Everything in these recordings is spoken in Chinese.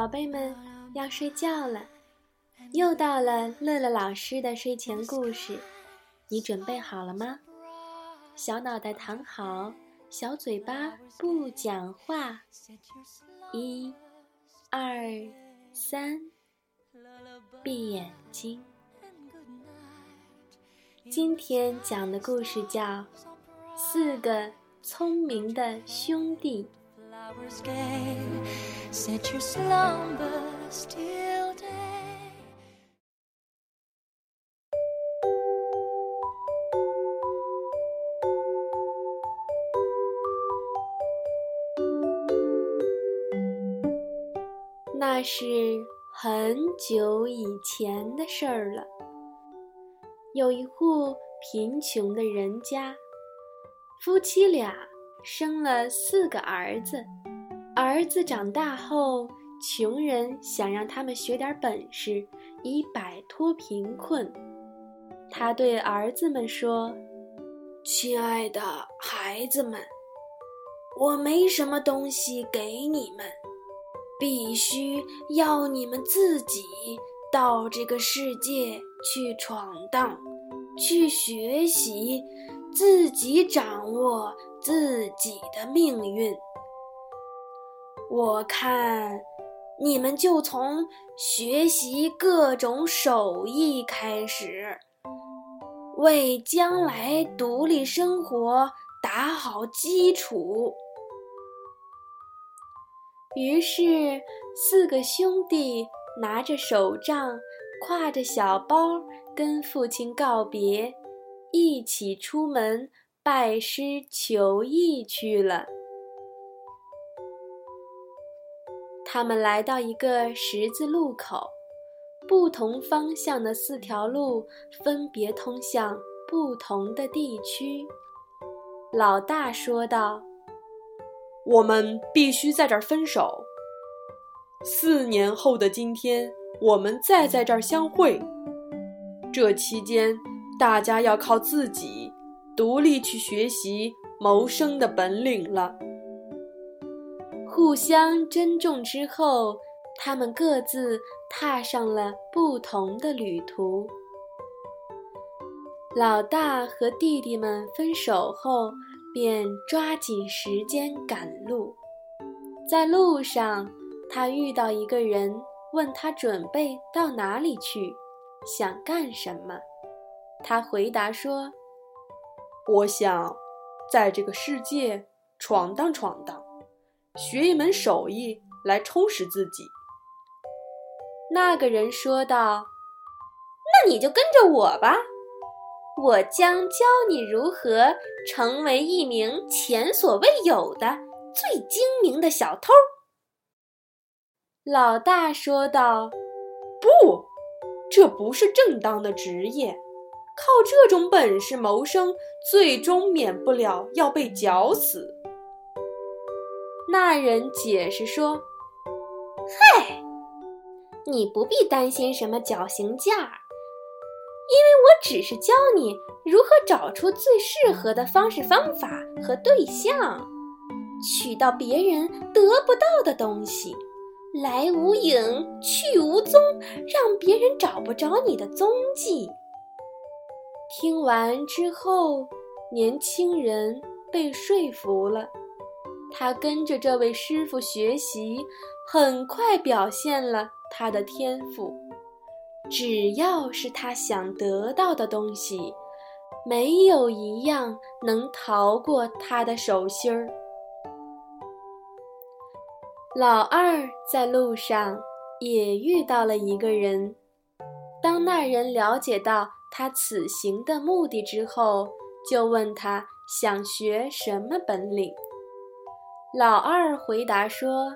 宝贝们要睡觉了，又到了乐乐老师的睡前故事，你准备好了吗？小脑袋躺好，小嘴巴不讲话。一、二、三，闭眼睛。今天讲的故事叫《四个聪明的兄弟》。那是很久以前的事儿了。有一户贫穷的人家，夫妻俩。生了四个儿子，儿子长大后，穷人想让他们学点本事，以摆脱贫困。他对儿子们说：“亲爱的孩子们，我没什么东西给你们，必须要你们自己到这个世界去闯荡，去学习，自己掌握。”自己的命运，我看你们就从学习各种手艺开始，为将来独立生活打好基础。于是，四个兄弟拿着手杖，挎着小包，跟父亲告别，一起出门。拜师求艺去了。他们来到一个十字路口，不同方向的四条路分别通向不同的地区。老大说道：“我们必须在这儿分手。四年后的今天，我们再在这儿相会。这期间，大家要靠自己。”独立去学习谋生的本领了。互相珍重之后，他们各自踏上了不同的旅途。老大和弟弟们分手后，便抓紧时间赶路。在路上，他遇到一个人，问他准备到哪里去，想干什么。他回答说。我想，在这个世界闯荡闯荡，学一门手艺来充实自己。那个人说道：“那你就跟着我吧，我将教你如何成为一名前所未有的最精明的小偷。”老大说道：“不，这不是正当的职业。”靠这种本事谋生，最终免不了要被绞死。那人解释说：“嗨，你不必担心什么绞刑架，因为我只是教你如何找出最适合的方式方法和对象，取到别人得不到的东西，来无影去无踪，让别人找不着你的踪迹。”听完之后，年轻人被说服了。他跟着这位师傅学习，很快表现了他的天赋。只要是他想得到的东西，没有一样能逃过他的手心儿。老二在路上也遇到了一个人，当那人了解到。他此行的目的之后，就问他想学什么本领。老二回答说：“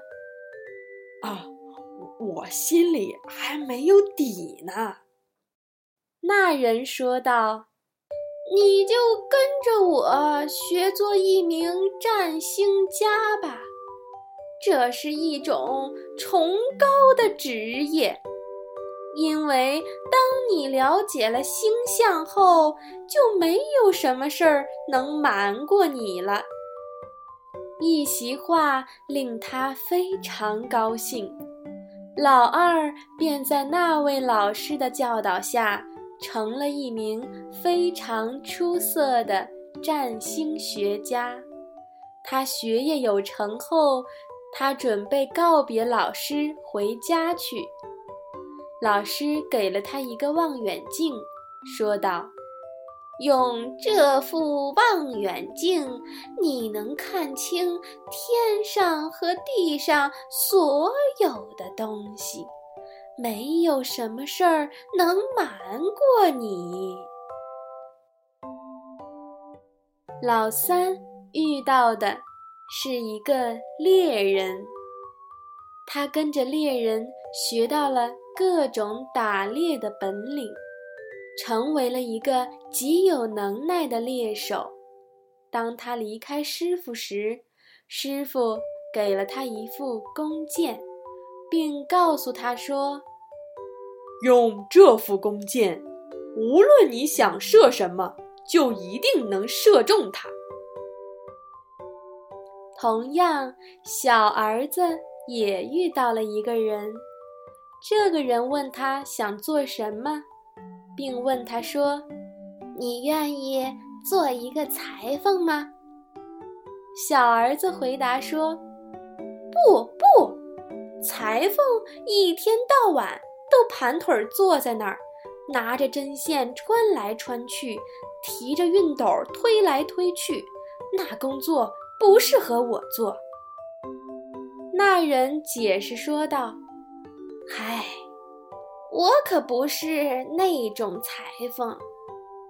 啊，我心里还没有底呢。”那人说道：“你就跟着我学做一名占星家吧，这是一种崇高的职业。”因为当你了解了星象后，就没有什么事儿能瞒过你了。一席话令他非常高兴，老二便在那位老师的教导下，成了一名非常出色的占星学家。他学业有成后，他准备告别老师回家去。老师给了他一个望远镜，说道。用这副望远镜，你能看清天上和地上所有的东西，没有什么事儿能瞒过你。老三遇到的是一个猎人，他跟着猎人学到了各种打猎的本领。成为了一个极有能耐的猎手。当他离开师傅时，师傅给了他一副弓箭，并告诉他说：“用这副弓箭，无论你想射什么，就一定能射中它。”同样，小儿子也遇到了一个人。这个人问他想做什么。并问他说：“你愿意做一个裁缝吗？”小儿子回答说：“不不，裁缝一天到晚都盘腿坐在那儿，拿着针线穿来穿去，提着熨斗推来推去，那工作不适合我做。”那人解释说道：“嗨。”我可不是那种裁缝，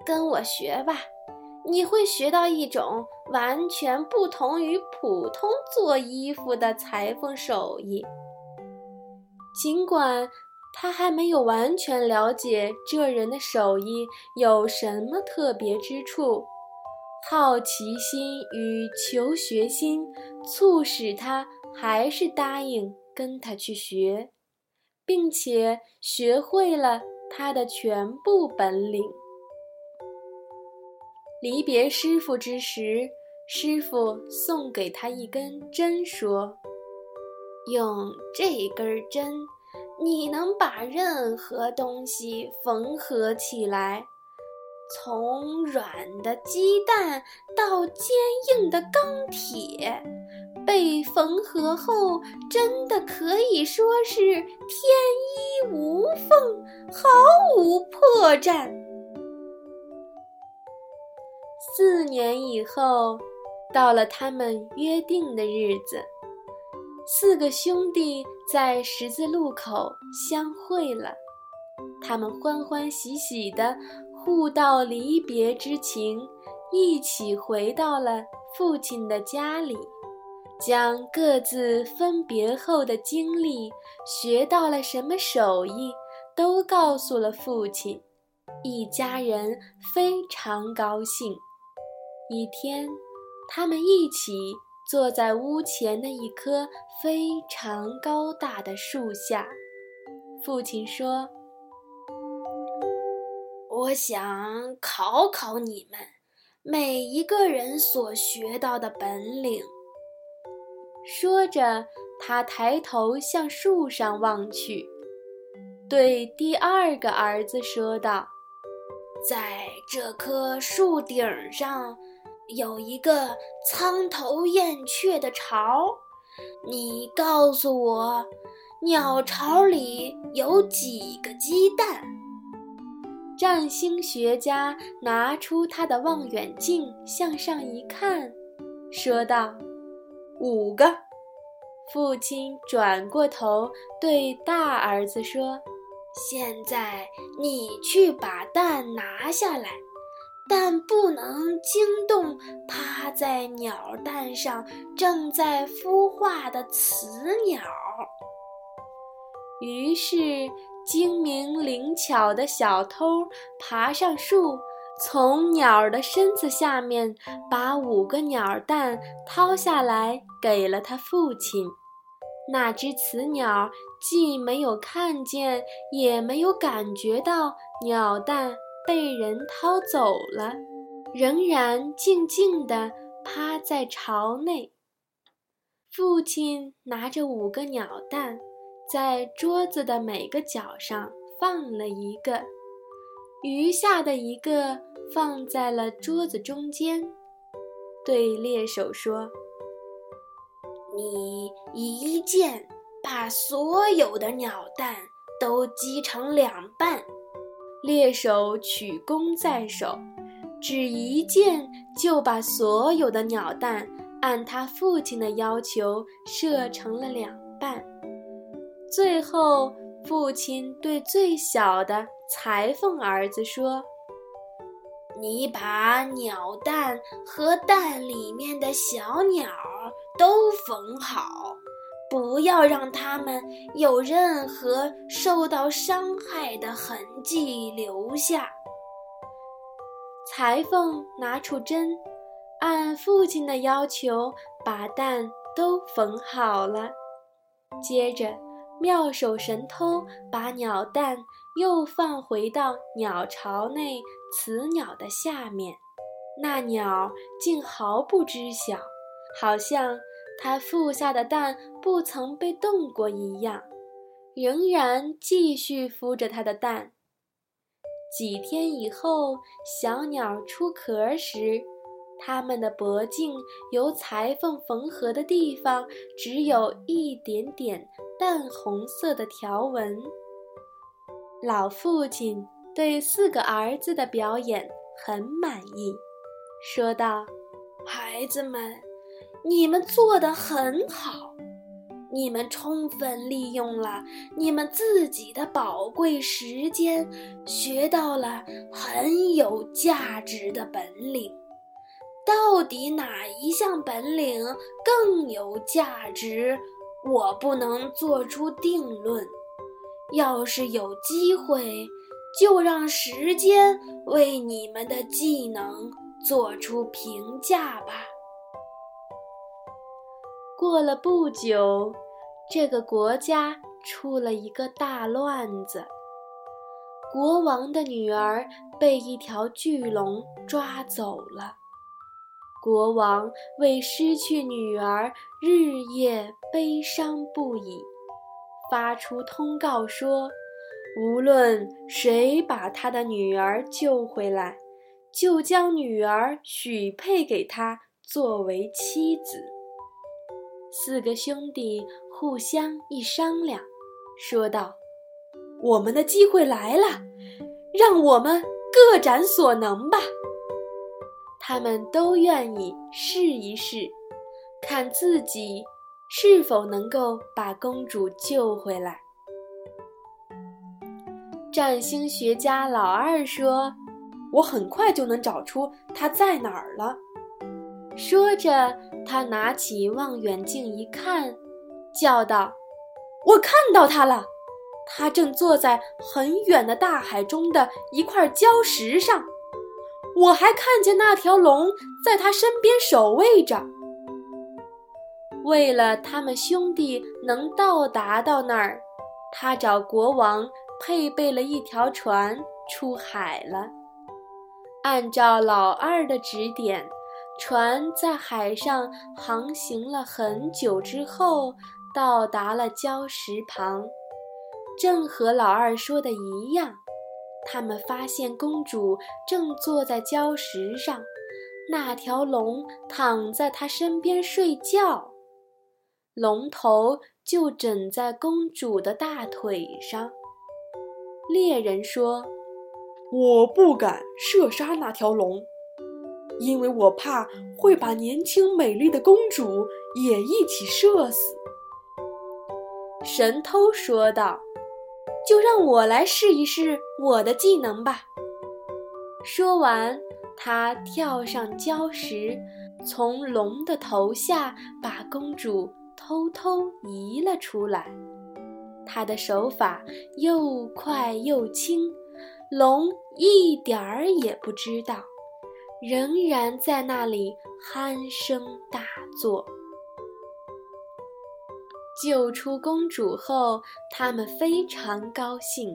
跟我学吧，你会学到一种完全不同于普通做衣服的裁缝手艺。尽管他还没有完全了解这人的手艺有什么特别之处，好奇心与求学心促使他还是答应跟他去学。并且学会了他的全部本领。离别师傅之时，师傅送给他一根针，说：“用这根针，你能把任何东西缝合起来，从软的鸡蛋到坚硬的钢铁。”被缝合后，真的可以说是天衣无缝，毫无破绽。四年以后，到了他们约定的日子，四个兄弟在十字路口相会了。他们欢欢喜喜地互道离别之情，一起回到了父亲的家里。将各自分别后的经历、学到了什么手艺，都告诉了父亲。一家人非常高兴。一天，他们一起坐在屋前的一棵非常高大的树下。父亲说：“我想考考你们，每一个人所学到的本领。”说着，他抬头向树上望去，对第二个儿子说道：“在这棵树顶上，有一个苍头燕雀的巢。你告诉我，鸟巢里有几个鸡蛋？”占星学家拿出他的望远镜，向上一看，说道。五个，父亲转过头对大儿子说：“现在你去把蛋拿下来，但不能惊动趴在鸟蛋上正在孵化的雌鸟。”于是，精明灵巧的小偷爬上树。从鸟儿的身子下面把五个鸟蛋掏下来，给了他父亲。那只雌鸟既没有看见，也没有感觉到鸟蛋被人掏走了，仍然静静地趴在巢内。父亲拿着五个鸟蛋，在桌子的每个角上放了一个，余下的一个放在了桌子中间，对猎手说：“你一箭把所有的鸟蛋都击成两半。”猎手曲弓在手，只一箭就把所有的鸟蛋按他父亲的要求射成了两半。最后，父亲对最小的裁缝儿子说：“你把鸟蛋和蛋里面的小鸟都缝好。”不要让它们有任何受到伤害的痕迹留下。裁缝拿出针，按父亲的要求把蛋都缝好了。接着，妙手神偷把鸟蛋又放回到鸟巢内雌鸟的下面，那鸟竟毫不知晓，好像。它孵下的蛋不曾被动过一样，仍然继续孵着它的蛋。几天以后，小鸟出壳时，它们的脖颈由裁缝缝合的地方只有一点点淡红色的条纹。老父亲对四个儿子的表演很满意，说道：“孩子们。”你们做得很好，你们充分利用了你们自己的宝贵时间，学到了很有价值的本领。到底哪一项本领更有价值，我不能做出定论。要是有机会，就让时间为你们的技能做出评价吧。过了不久，这个国家出了一个大乱子。国王的女儿被一条巨龙抓走了。国王为失去女儿日夜悲伤不已，发出通告说：无论谁把他的女儿救回来，就将女儿许配给他作为妻子。四个兄弟互相一商量，说道：“我们的机会来了，让我们各展所能吧。”他们都愿意试一试，看自己是否能够把公主救回来。占星学家老二说：“我很快就能找出她在哪儿了。”说着，他拿起望远镜一看，叫道：“我看到他了！他正坐在很远的大海中的一块礁石上。我还看见那条龙在他身边守卫着。为了他们兄弟能到达到那儿，他找国王配备了一条船出海了。按照老二的指点。”船在海上航行了很久之后，到达了礁石旁。正和老二说的一样，他们发现公主正坐在礁石上，那条龙躺在她身边睡觉，龙头就枕在公主的大腿上。猎人说：“我不敢射杀那条龙。”因为我怕会把年轻美丽的公主也一起射死。”神偷说道，“就让我来试一试我的技能吧。”说完，他跳上礁石，从龙的头下把公主偷偷移了出来。他的手法又快又轻，龙一点儿也不知道。仍然在那里鼾声大作。救出公主后，他们非常高兴，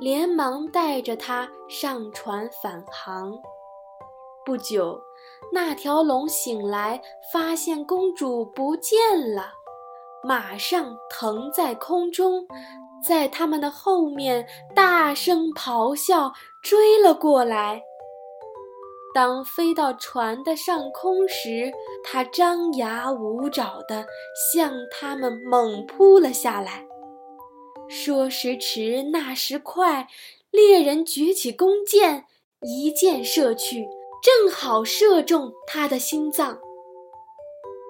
连忙带着她上船返航。不久，那条龙醒来，发现公主不见了，马上腾在空中，在他们的后面大声咆哮，追了过来。当飞到船的上空时，它张牙舞爪地向他们猛扑了下来。说时迟，那时快，猎人举起弓箭，一箭射去，正好射中他的心脏。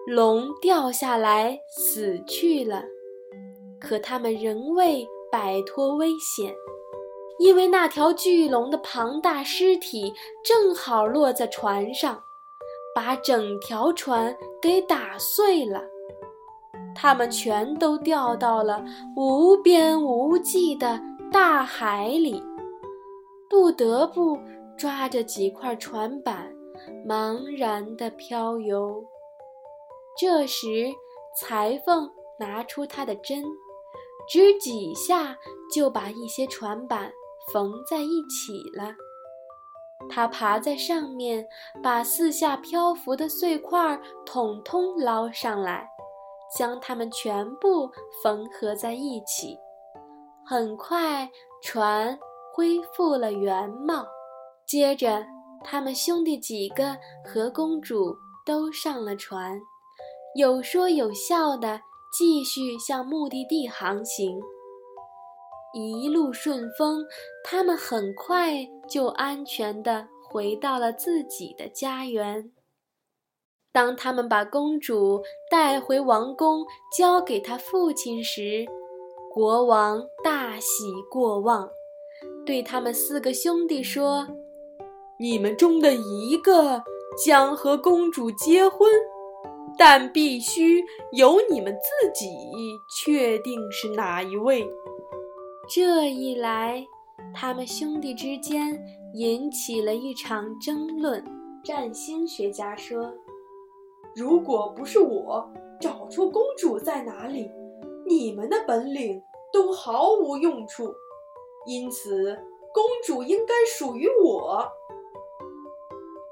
龙掉下来死去了，可他们仍未摆脱危险。因为那条巨龙的庞大尸体正好落在船上，把整条船给打碎了，他们全都掉到了无边无际的大海里，不得不抓着几块船板，茫然地漂游。这时，裁缝拿出他的针，只几下就把一些船板。缝在一起了。他爬在上面，把四下漂浮的碎块统统捞上来，将它们全部缝合在一起。很快，船恢复了原貌。接着，他们兄弟几个和公主都上了船，有说有笑的继续向目的地航行。一路顺风，他们很快就安全的回到了自己的家园。当他们把公主带回王宫，交给他父亲时，国王大喜过望，对他们四个兄弟说：“你们中的一个将和公主结婚，但必须由你们自己确定是哪一位。”这一来，他们兄弟之间引起了一场争论。占星学家说：“如果不是我找出公主在哪里，你们的本领都毫无用处。因此，公主应该属于我。”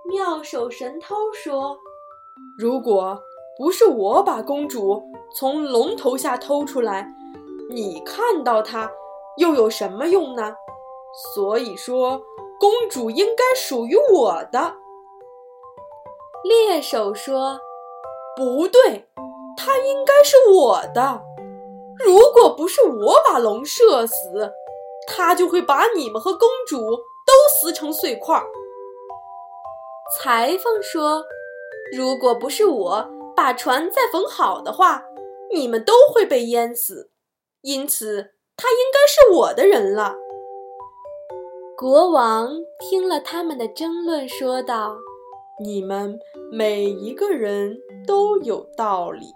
妙手神偷说：“如果不是我把公主从龙头下偷出来，你看到她。”又有什么用呢？所以说，公主应该属于我的。猎手说：“不对，她应该是我的。如果不是我把龙射死，它就会把你们和公主都撕成碎块。”裁缝说：“如果不是我把船再缝好的话，你们都会被淹死。因此。”他应该是我的人了。国王听了他们的争论，说道：“你们每一个人都有道理，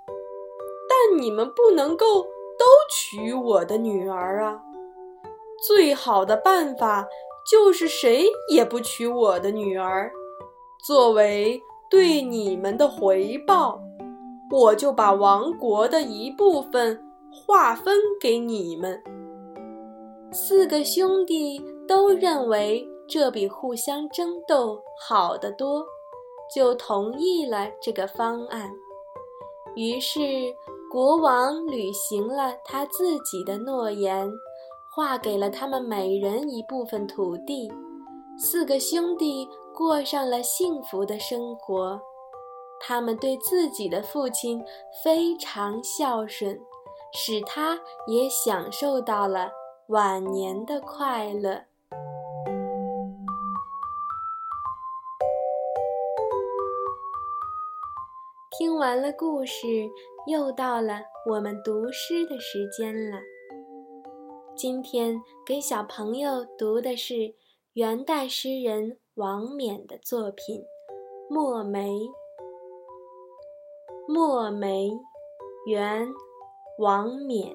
但你们不能够都娶我的女儿啊！最好的办法就是谁也不娶我的女儿。作为对你们的回报，我就把王国的一部分。”划分给你们。四个兄弟都认为这比互相争斗好得多，就同意了这个方案。于是国王履行了他自己的诺言，划给了他们每人一部分土地。四个兄弟过上了幸福的生活，他们对自己的父亲非常孝顺。使他也享受到了晚年的快乐。听完了故事，又到了我们读诗的时间了。今天给小朋友读的是元代诗人王冕的作品《墨梅》。墨梅，元。王冕，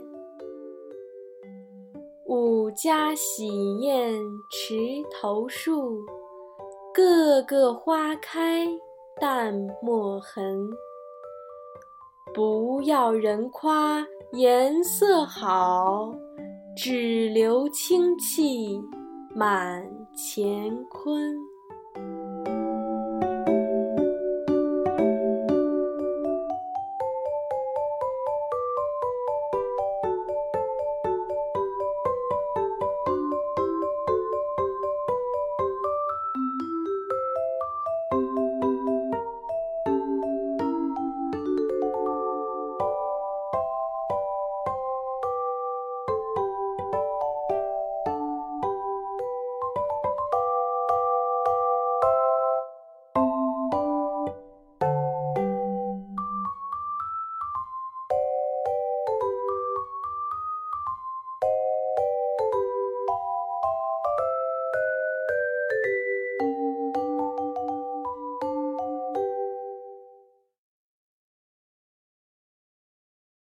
五家喜宴池头树，个个花开淡墨痕。不要人夸颜色好，只留清气满乾坤。